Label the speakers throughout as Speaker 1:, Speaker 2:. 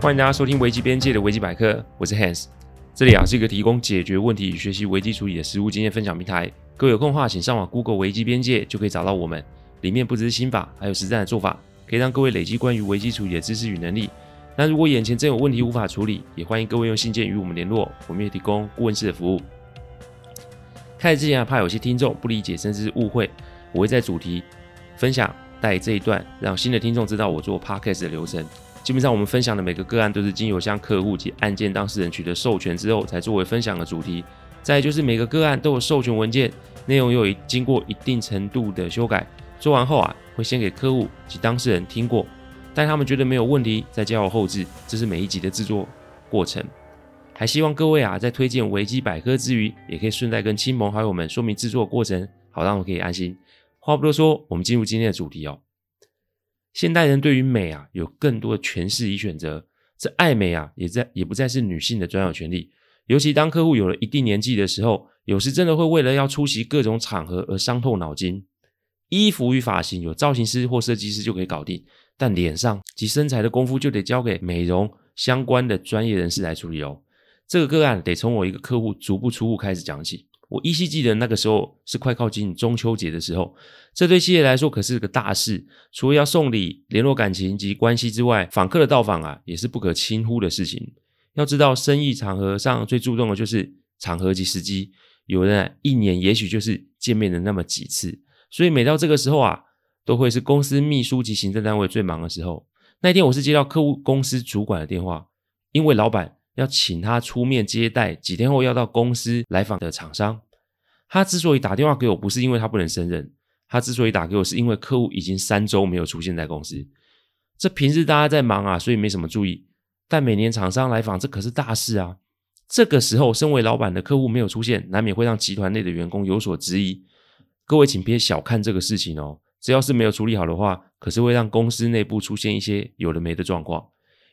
Speaker 1: 欢迎大家收听危机边界的危机百科，我是 Hans。这里啊是一个提供解决问题与学习危机处理的实务经验分享平台。各位有空的话，请上网 Google 危机边界，就可以找到我们。里面不只是心法，还有实战的做法，可以让各位累积关于危机处理的知识与能力。那如果眼前真有问题无法处理，也欢迎各位用信件与我们联络，我们也提供顾问式的服务。开始之前啊，怕有些听众不理解甚至是误会，我会在主题分享带这一段，让新的听众知道我做 Podcast 的流程。基本上，我们分享的每个个案都是经由向客户及案件当事人取得授权之后，才作为分享的主题。再就是每个个案都有授权文件，内容又有经过一定程度的修改。做完后啊，会先给客户及当事人听过，待他们觉得没有问题，再交由后置。这是每一集的制作过程。还希望各位啊，在推荐维基百科之余，也可以顺带跟亲朋好友们说明制作过程，好让我可以安心。话不多说，我们进入今天的主题哦。现代人对于美啊有更多的诠释与选择，这爱美啊也在也不再是女性的专有权利。尤其当客户有了一定年纪的时候，有时真的会为了要出席各种场合而伤透脑筋。衣服与发型有造型师或设计师就可以搞定，但脸上及身材的功夫就得交给美容相关的专业人士来处理哦。这个个案得从我一个客户足不出户开始讲起。我依稀记得那个时候是快靠近中秋节的时候，这对企业来说可是个大事。除了要送礼、联络感情及关系之外，访客的到访啊，也是不可轻忽的事情。要知道，生意场合上最注重的就是场合及时机。有人啊，一年也许就是见面的那么几次，所以每到这个时候啊，都会是公司秘书及行政单位最忙的时候。那天，我是接到客户公司主管的电话，因为老板。要请他出面接待几天后要到公司来访的厂商。他之所以打电话给我，不是因为他不能胜任，他之所以打给我，是因为客户已经三周没有出现在公司。这平日大家在忙啊，所以没什么注意。但每年厂商来访，这可是大事啊。这个时候，身为老板的客户没有出现，难免会让集团内的员工有所质疑。各位请别小看这个事情哦，只要是没有处理好的话，可是会让公司内部出现一些有的没的状况。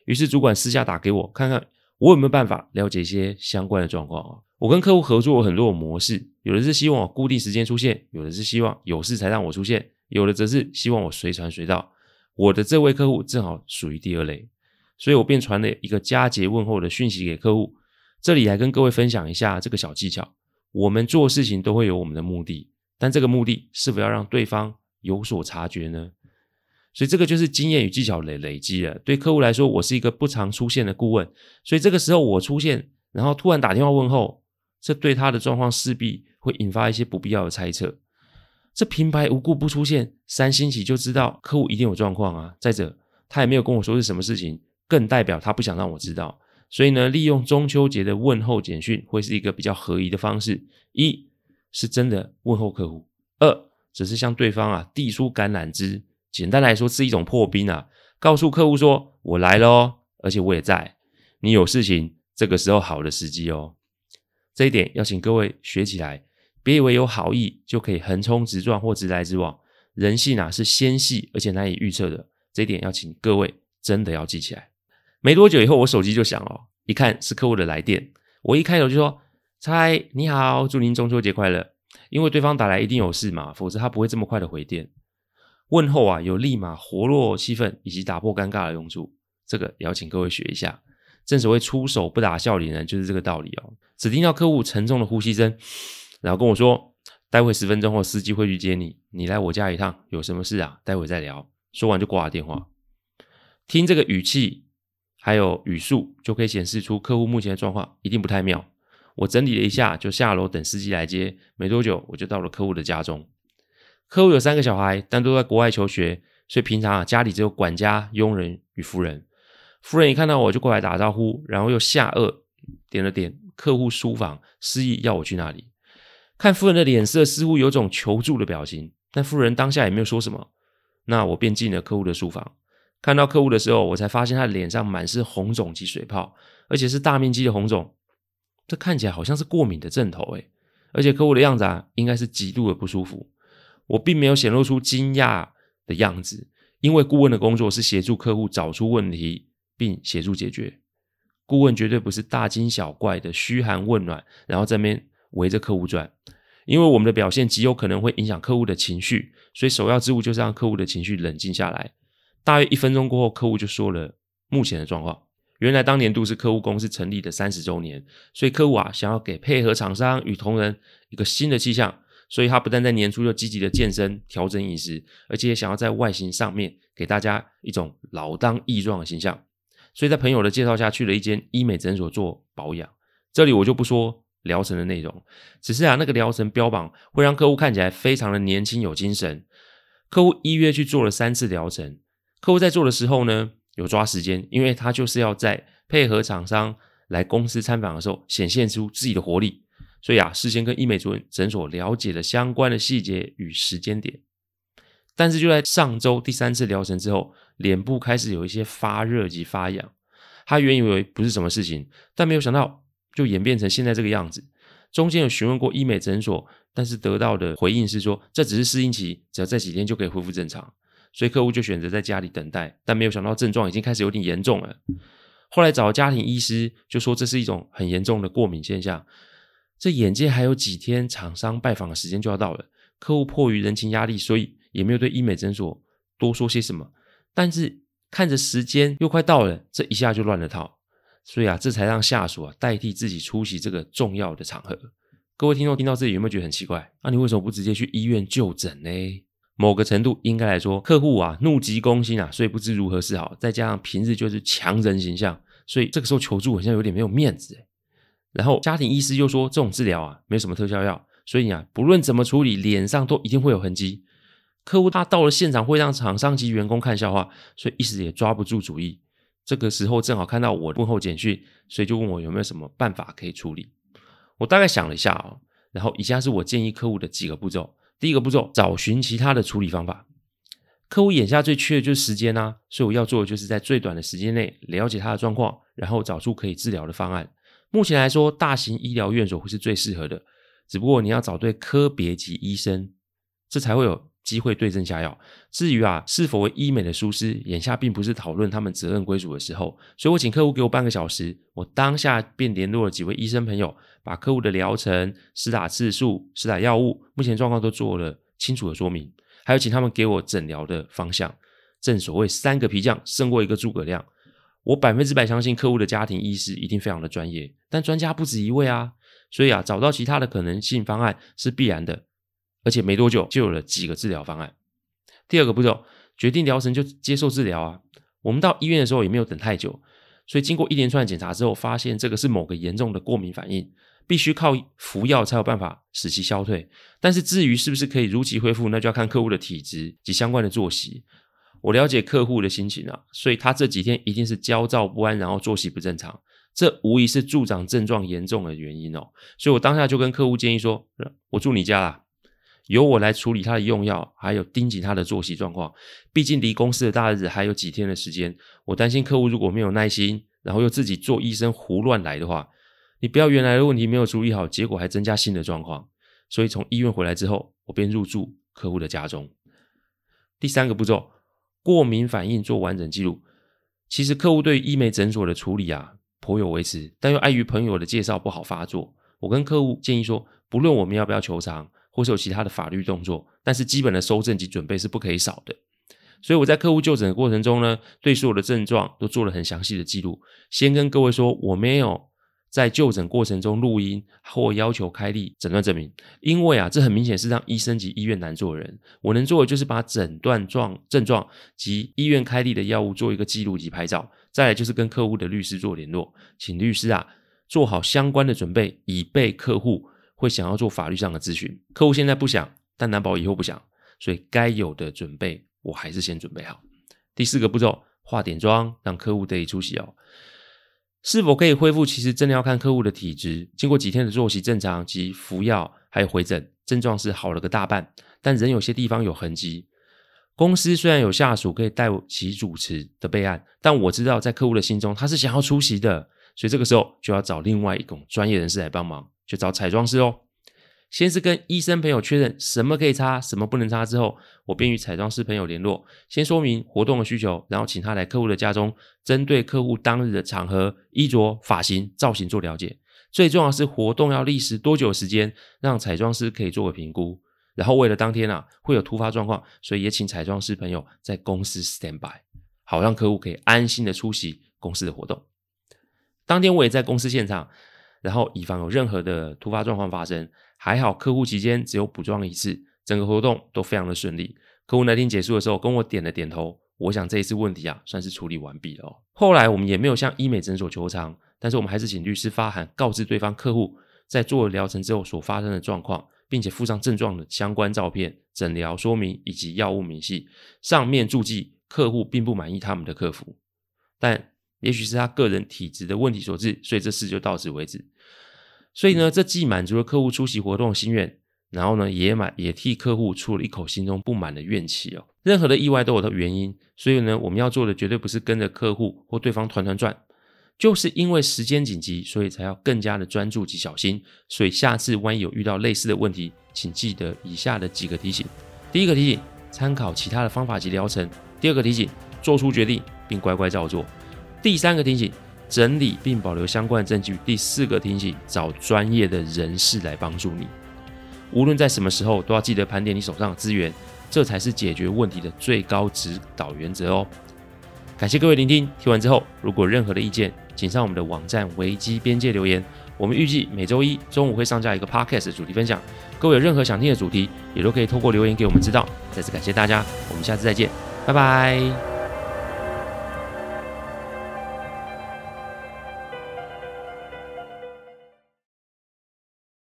Speaker 1: 于是主管私下打给我，看看。我有没有办法了解一些相关的状况啊？我跟客户合作有很多种模式，有的是希望我固定时间出现，有的是希望有事才让我出现，有的则是希望我随传随到。我的这位客户正好属于第二类，所以我便传了一个佳节问候的讯息给客户。这里来跟各位分享一下这个小技巧。我们做事情都会有我们的目的，但这个目的是否要让对方有所察觉呢？所以这个就是经验与技巧累累积了。对客户来说，我是一个不常出现的顾问，所以这个时候我出现，然后突然打电话问候，这对他的状况势必会引发一些不必要的猜测。这平白无故不出现，三星期就知道客户一定有状况啊。再者，他也没有跟我说是什么事情，更代表他不想让我知道。所以呢，利用中秋节的问候简讯会是一个比较合宜的方式。一是真的问候客户，二只是向对方啊递出橄榄枝。简单来说是一种破冰啊，告诉客户说我来了哦，而且我也在，你有事情，这个时候好的时机哦。这一点要请各位学起来，别以为有好意就可以横冲直撞或直来直往，人性啊是纤细而且难以预测的，这一点要请各位真的要记起来。没多久以后，我手机就响了，一看是客户的来电，我一开头就说：“猜你好，祝您中秋节快乐。”因为对方打来一定有事嘛，否则他不会这么快的回电。问候啊，有立马活络气氛以及打破尴尬的用处，这个也要请各位学一下。正所谓出手不打笑脸人，就是这个道理哦。只听到客户沉重的呼吸声，然后跟我说：“待会十分钟后司机会去接你，你来我家一趟，有什么事啊？待会再聊。”说完就挂了电话。听这个语气还有语速，就可以显示出客户目前的状况一定不太妙。我整理了一下，就下楼等司机来接。没多久，我就到了客户的家中。客户有三个小孩，但都在国外求学，所以平常啊家里只有管家、佣人与夫人。夫人一看到我就过来打招呼，然后又下颚点了点客户书房，示意要我去那里。看夫人的脸色似乎有种求助的表情，但夫人当下也没有说什么。那我便进了客户的书房，看到客户的时候，我才发现他的脸上满是红肿及水泡，而且是大面积的红肿，这看起来好像是过敏的症头诶。而且客户的样子啊，应该是极度的不舒服。我并没有显露出惊讶的样子，因为顾问的工作是协助客户找出问题并协助解决。顾问绝对不是大惊小怪的嘘寒问暖，然后在那边围着客户转。因为我们的表现极有可能会影响客户的情绪，所以首要之务就是让客户的情绪冷静下来。大约一分钟过后，客户就说了目前的状况。原来当年度是客户公司成立的三十周年，所以客户啊想要给配合厂商与同仁一个新的气象，所以他不但在年初就积极的健身调整饮食，而且也想要在外形上面给大家一种老当益壮的形象，所以在朋友的介绍下去了一间医美诊所做保养。这里我就不说疗程的内容，只是啊那个疗程标榜会让客户看起来非常的年轻有精神。客户一约去做了三次疗程，客户在做的时候呢，有抓时间，因为他就是要在配合厂商来公司参访的时候显现出自己的活力，所以啊，事先跟医美主任诊所了解了相关的细节与时间点。但是就在上周第三次疗程之后，脸部开始有一些发热及发痒，他原以为不是什么事情，但没有想到就演变成现在这个样子。中间有询问过医美诊所，但是得到的回应是说，这只是适应期，只要再几天就可以恢复正常。所以客户就选择在家里等待，但没有想到症状已经开始有点严重了。后来找家庭医师，就说这是一种很严重的过敏现象。这眼见还有几天厂商拜访的时间就要到了，客户迫于人情压力，所以也没有对医美诊所多说些什么。但是看着时间又快到了，这一下就乱了套。所以啊，这才让下属啊代替自己出席这个重要的场合。各位听众听到这里有没有觉得很奇怪？那、你为什么不直接去医院就诊呢？某个程度应该来说，客户啊怒急攻心啊，所以不知如何是好。再加上平日就是强人形象，所以这个时候求助好像有点没有面子。然后家庭医师又说，这种治疗啊没什么特效药，所以啊不论怎么处理，脸上都一定会有痕迹。客户他到了现场会让厂商及员工看笑话，所以一时也抓不住主意。这个时候正好看到我问候简讯，所以就问我有没有什么办法可以处理。我大概想了一下啊，然后以下是我建议客户的几个步骤。第一个步骤，找寻其他的处理方法。客户眼下最缺的就是时间啊，所以我要做的就是在最短的时间内了解他的状况，然后找出可以治疗的方案。目前来说，大型医疗院所会是最适合的，只不过你要找对科别级医生，这才会有机会对症下药。至于啊，是否为医美的疏失，眼下并不是讨论他们责任归属的时候，所以我请客户给我半个小时，我当下便联络了几位医生朋友，把客户的疗程、施打次数、施打药物、目前状况都做了清楚的说明，还有请他们给我诊疗的方向。正所谓三个皮匠胜过一个诸葛亮，我百分之百相信客户的家庭医师一定非常的专业，但专家不止一位啊，所以啊，找到其他的可能性方案是必然的。而且没多久就有了几个治疗方案。第二个步骤，决定疗程就接受治疗啊。我们到医院的时候也没有等太久，所以经过一连串检查之后，发现这个是某个严重的过敏反应，必须靠服药才有办法使其消退。但是至于是不是可以如期恢复，那就要看客户的体质及相关的作息。我了解客户的心情啊，所以他这几天一定是焦躁不安，然后作息不正常，这无疑是助长症状严重的原因哦。所以我当下就跟客户建议说：“我住你家啦。”由我来处理他的用药，还有盯紧他的作息状况。毕竟离公司的大日子还有几天的时间，我担心客户如果没有耐心，然后又自己做医生胡乱来的话，你不要原来的问题没有处理好，结果还增加新的状况。所以从医院回来之后，我便入住客户的家中。第三个步骤，过敏反应做完整记录。其实客户对医美诊所的处理啊颇有维持，但又碍于朋友的介绍不好发作。我跟客户建议说，不论我们要不要求偿。或是有其他的法律动作，但是基本的收证及准备是不可以少的。所以我在客户就诊的过程中呢，对所有的症状都做了很详细的记录。先跟各位说，我没有在就诊过程中录音或要求开立诊断证明，因为啊，这很明显是让医生及医院难做人。我能做的就是把诊断状症状及医院开立的药物做一个记录及拍照，再来就是跟客户的律师做联络，请律师啊做好相关的准备，以备客户。会想要做法律上的咨询，客户现在不想，但难保以后不想，所以该有的准备我还是先准备好。第四个步骤，化点妆，让客户得以出席哦。是否可以恢复？其实真的要看客户的体质。经过几天的作息正常及服药，还有回诊，症状是好了个大半，但仍有些地方有痕迹。公司虽然有下属可以代其主持的备案，但我知道在客户的心中，他是想要出席的，所以这个时候就要找另外一种专业人士来帮忙。就找彩妆师哦。先是跟医生朋友确认什么可以擦，什么不能擦之后，我便与彩妆师朋友联络，先说明活动的需求，然后请他来客户的家中，针对客户当日的场合、衣着、发型、造型做了解。最重要是活动要历时多久时间，让彩妆师可以做个评估。然后为了当天啊会有突发状况，所以也请彩妆师朋友在公司 stand by，好让客户可以安心的出席公司的活动。当天我也在公司现场，然后以防有任何的突发状况发生，还好客户期间只有补妆一次，整个活动都非常的顺利。客户那天结束的时候跟我点了点头，我想这一次问题啊算是处理完毕了哦。后来我们也没有向医美诊所求偿，但是我们还是请律师发函告知对方客户在做了疗程之后所发生的状况。并且附上症状的相关照片、诊疗说明以及药物明细，上面注记客户并不满意他们的客服，但也许是他个人体质的问题所致，所以这事就到此为止。所以呢，这既满足了客户出席活动的心愿，然后呢，也满也替客户出了一口心中不满的怨气哦。任何的意外都有它原因，所以呢，我们要做的绝对不是跟着客户或对方团团转。就是因为时间紧急，所以才要更加的专注及小心。所以下次万一有遇到类似的问题，请记得以下的几个提醒：第一个提醒，参考其他的方法及疗程；第二个提醒，做出决定并乖乖照做；第三个提醒，整理并保留相关证据；第四个提醒，找专业的人士来帮助你。无论在什么时候，都要记得盘点你手上的资源，这才是解决问题的最高指导原则哦。感谢各位聆听，听完之后，如果任何的意见，请上我们的网站危机边界留言。我们预计每周一中午会上架一个 podcast 主题分享。各位有任何想听的主题，也都可以透过留言给我们知道。再次感谢大家，我们下次再见，拜拜。